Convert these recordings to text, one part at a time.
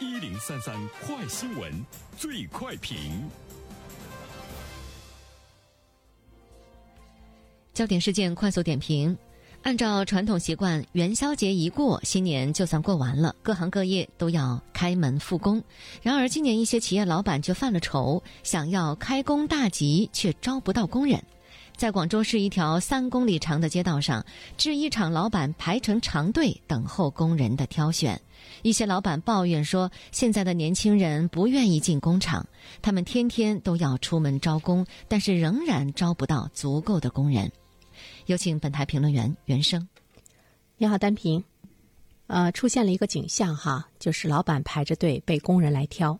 一零三三快新闻，最快评。焦点事件快速点评。按照传统习惯，元宵节一过，新年就算过完了，各行各业都要开门复工。然而，今年一些企业老板却犯了愁，想要开工大吉，却招不到工人。在广州市一条三公里长的街道上，制衣厂老板排成长队等候工人的挑选。一些老板抱怨说，现在的年轻人不愿意进工厂，他们天天都要出门招工，但是仍然招不到足够的工人。有请本台评论员袁生。你好，单平。呃，出现了一个景象哈，就是老板排着队被工人来挑，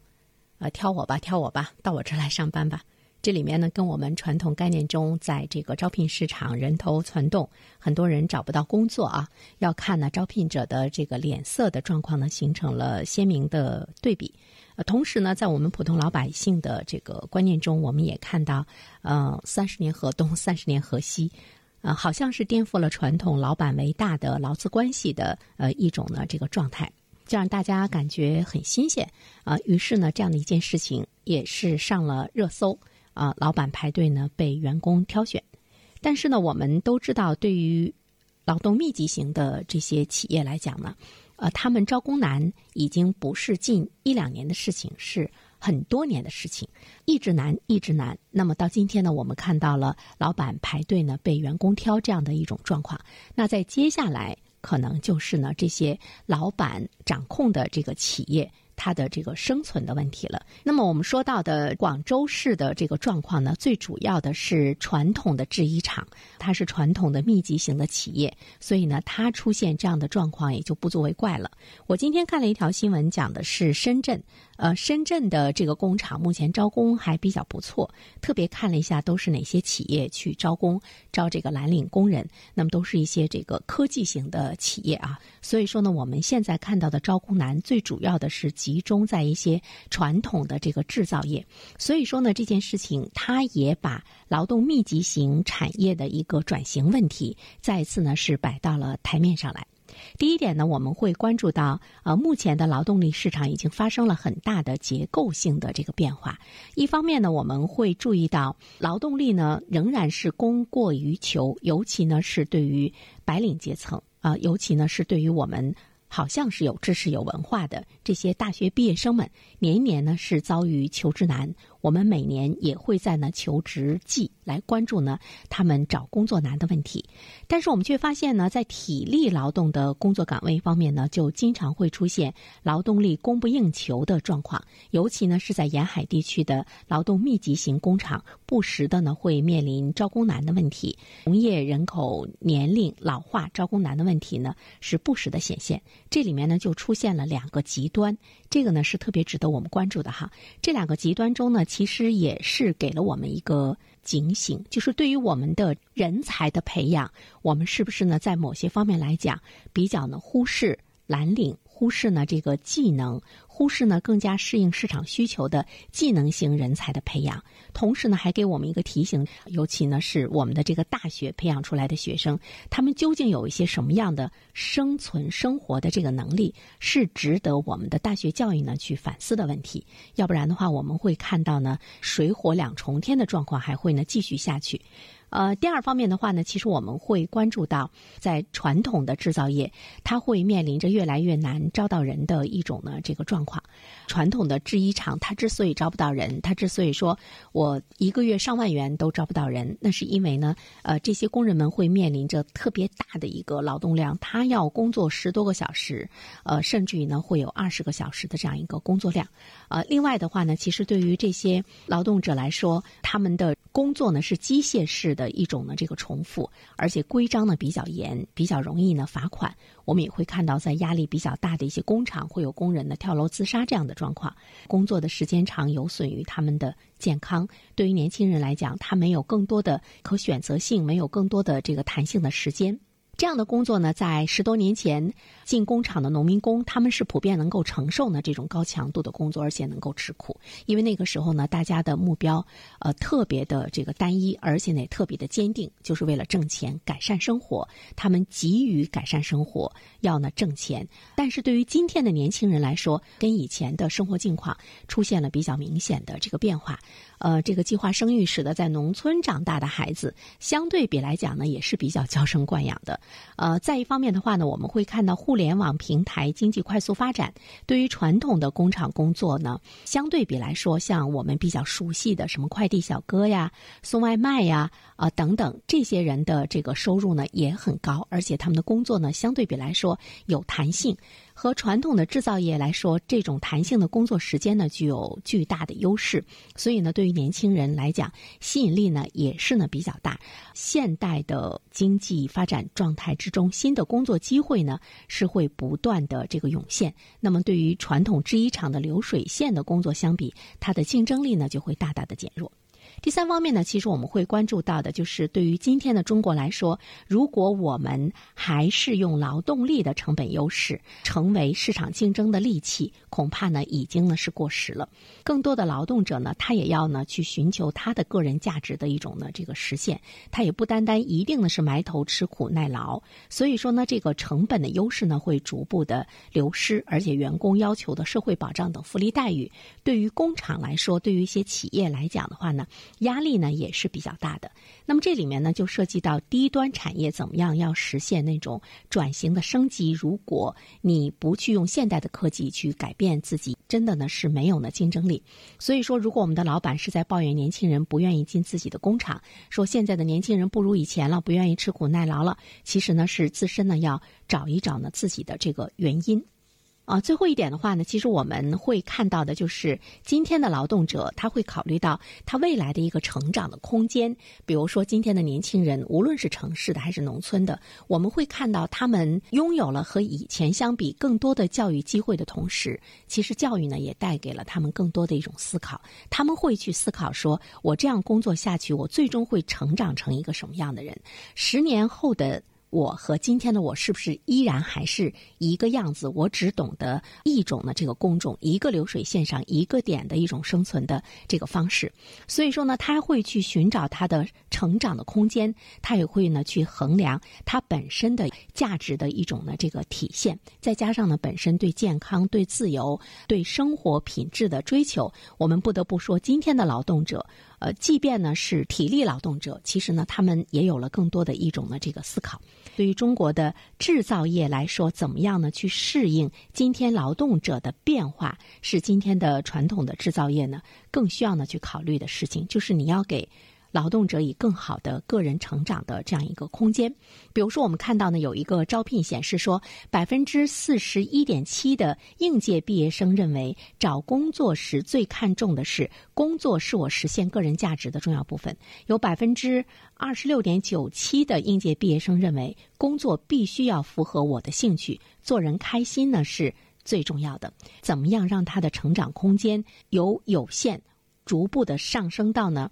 呃，挑我吧，挑我吧，到我这儿来上班吧。这里面呢，跟我们传统概念中，在这个招聘市场人头攒动，很多人找不到工作啊，要看呢招聘者的这个脸色的状况呢，形成了鲜明的对比。呃，同时呢，在我们普通老百姓的这个观念中，我们也看到，呃，三十年河东，三十年河西。呃，好像是颠覆了传统老板为大的劳资关系的呃一种呢这个状态，这让大家感觉很新鲜啊。于是呢，这样的一件事情也是上了热搜啊。老板排队呢被员工挑选，但是呢，我们都知道，对于劳动密集型的这些企业来讲呢，呃，他们招工难已经不是近一两年的事情，是。很多年的事情，一直难，一直难。那么到今天呢，我们看到了老板排队呢被员工挑这样的一种状况。那在接下来，可能就是呢这些老板掌控的这个企业。它的这个生存的问题了。那么我们说到的广州市的这个状况呢，最主要的是传统的制衣厂，它是传统的密集型的企业，所以呢，它出现这样的状况也就不足为怪了。我今天看了一条新闻，讲的是深圳，呃，深圳的这个工厂目前招工还比较不错，特别看了一下都是哪些企业去招工，招这个蓝领工人，那么都是一些这个科技型的企业啊。所以说呢，我们现在看到的招工难，最主要的是。集中在一些传统的这个制造业，所以说呢，这件事情它也把劳动密集型产业的一个转型问题再次呢是摆到了台面上来。第一点呢，我们会关注到，呃，目前的劳动力市场已经发生了很大的结构性的这个变化。一方面呢，我们会注意到劳动力呢仍然是供过于求，尤其呢是对于白领阶层啊，尤其呢是对于我们。好像是有知识、有文化的这些大学毕业生们，年年呢是遭遇求职难。我们每年也会在呢求职季来关注呢他们找工作难的问题，但是我们却发现呢，在体力劳动的工作岗位方面呢，就经常会出现劳动力供不应求的状况，尤其呢是在沿海地区的劳动密集型工厂，不时的呢会面临招工难的问题，农业人口年龄老化、招工难的问题呢是不时的显现。这里面呢就出现了两个极端，这个呢是特别值得我们关注的哈。这两个极端中呢。其实也是给了我们一个警醒，就是对于我们的人才的培养，我们是不是呢，在某些方面来讲，比较呢忽视蓝领。忽视呢这个技能，忽视呢更加适应市场需求的技能型人才的培养，同时呢还给我们一个提醒，尤其呢是我们的这个大学培养出来的学生，他们究竟有一些什么样的生存生活的这个能力，是值得我们的大学教育呢去反思的问题。要不然的话，我们会看到呢水火两重天的状况还会呢继续下去。呃，第二方面的话呢，其实我们会关注到，在传统的制造业，它会面临着越来越难招到人的一种呢这个状况。传统的制衣厂，它之所以招不到人，它之所以说我一个月上万元都招不到人，那是因为呢，呃，这些工人们会面临着特别大的一个劳动量，他要工作十多个小时，呃，甚至于呢会有二十个小时的这样一个工作量。呃，另外的话呢，其实对于这些劳动者来说，他们的工作呢是机械式的一种呢这个重复，而且规章呢比较严，比较容易呢罚款。我们也会看到，在压力比较大的一些工厂，会有工人呢跳楼自杀这样的状况。工作的时间长，有损于他们的健康。对于年轻人来讲，他没有更多的可选择性，没有更多的这个弹性的时间。这样的工作呢，在十多年前进工厂的农民工，他们是普遍能够承受呢这种高强度的工作，而且能够吃苦。因为那个时候呢，大家的目标呃特别的这个单一，而且呢也特别的坚定，就是为了挣钱、改善生活。他们急于改善生活，要呢挣钱。但是对于今天的年轻人来说，跟以前的生活境况出现了比较明显的这个变化。呃，这个计划生育使得在农村长大的孩子，相对比来讲呢，也是比较娇生惯养的。呃，再一方面的话呢，我们会看到互联网平台经济快速发展，对于传统的工厂工作呢，相对比来说，像我们比较熟悉的什么快递小哥呀、送外卖呀啊等等，这些人的这个收入呢也很高，而且他们的工作呢相对比来说有弹性。和传统的制造业来说，这种弹性的工作时间呢，具有巨大的优势。所以呢，对于年轻人来讲，吸引力呢也是呢比较大。现代的经济发展状态之中，新的工作机会呢是会不断的这个涌现。那么，对于传统制衣厂的流水线的工作相比，它的竞争力呢就会大大的减弱。第三方面呢，其实我们会关注到的，就是对于今天的中国来说，如果我们还是用劳动力的成本优势成为市场竞争的利器，恐怕呢已经呢是过时了。更多的劳动者呢，他也要呢去寻求他的个人价值的一种呢这个实现，他也不单单一定呢是埋头吃苦耐劳。所以说呢，这个成本的优势呢会逐步的流失，而且员工要求的社会保障等福利待遇，对于工厂来说，对于一些企业来讲的话呢。压力呢也是比较大的。那么这里面呢就涉及到低端产业怎么样要实现那种转型的升级。如果你不去用现代的科技去改变自己，真的呢是没有呢竞争力。所以说，如果我们的老板是在抱怨年轻人不愿意进自己的工厂，说现在的年轻人不如以前了，不愿意吃苦耐劳了，其实呢是自身呢要找一找呢自己的这个原因。啊，最后一点的话呢，其实我们会看到的就是今天的劳动者，他会考虑到他未来的一个成长的空间。比如说，今天的年轻人，无论是城市的还是农村的，我们会看到他们拥有了和以前相比更多的教育机会的同时，其实教育呢也带给了他们更多的一种思考。他们会去思考说，我这样工作下去，我最终会成长成一个什么样的人？十年后的。我和今天的我是不是依然还是一个样子？我只懂得一种的这个工种，一个流水线上一个点的一种生存的这个方式。所以说呢，他会去寻找他的成长的空间，他也会呢去衡量他本身的价值的一种呢这个体现。再加上呢，本身对健康、对自由、对生活品质的追求，我们不得不说，今天的劳动者。呃，即便呢是体力劳动者，其实呢他们也有了更多的一种呢这个思考。对于中国的制造业来说，怎么样呢去适应今天劳动者的变化，是今天的传统的制造业呢更需要呢去考虑的事情。就是你要给。劳动者以更好的个人成长的这样一个空间，比如说，我们看到呢，有一个招聘显示说，百分之四十一点七的应届毕业生认为，找工作时最看重的是工作是我实现个人价值的重要部分；有百分之二十六点九七的应届毕业生认为，工作必须要符合我的兴趣，做人开心呢是最重要的。怎么样让他的成长空间由有限逐步的上升到呢？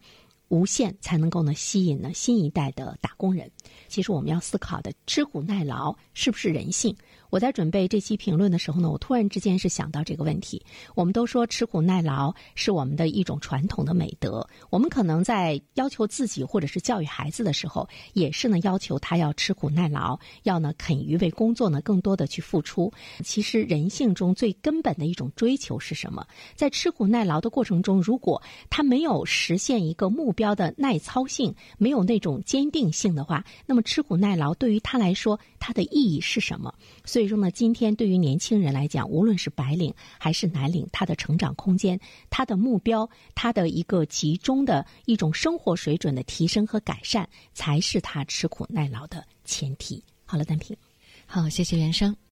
无限才能够呢吸引呢新一代的打工人。其实我们要思考的，吃苦耐劳是不是人性？我在准备这期评论的时候呢，我突然之间是想到这个问题。我们都说吃苦耐劳是我们的一种传统的美德，我们可能在要求自己或者是教育孩子的时候，也是呢要求他要吃苦耐劳，要呢肯于为工作呢更多的去付出。其实人性中最根本的一种追求是什么？在吃苦耐劳的过程中，如果他没有实现一个目标的耐操性，没有那种坚定性的话，那么吃苦耐劳对于他来说，它的意义是什么？所以说呢，今天对于年轻人来讲，无论是白领还是蓝领，他的成长空间、他的目标、他的一个集中的一种生活水准的提升和改善，才是他吃苦耐劳的前提。好了，单平，好，谢谢袁生。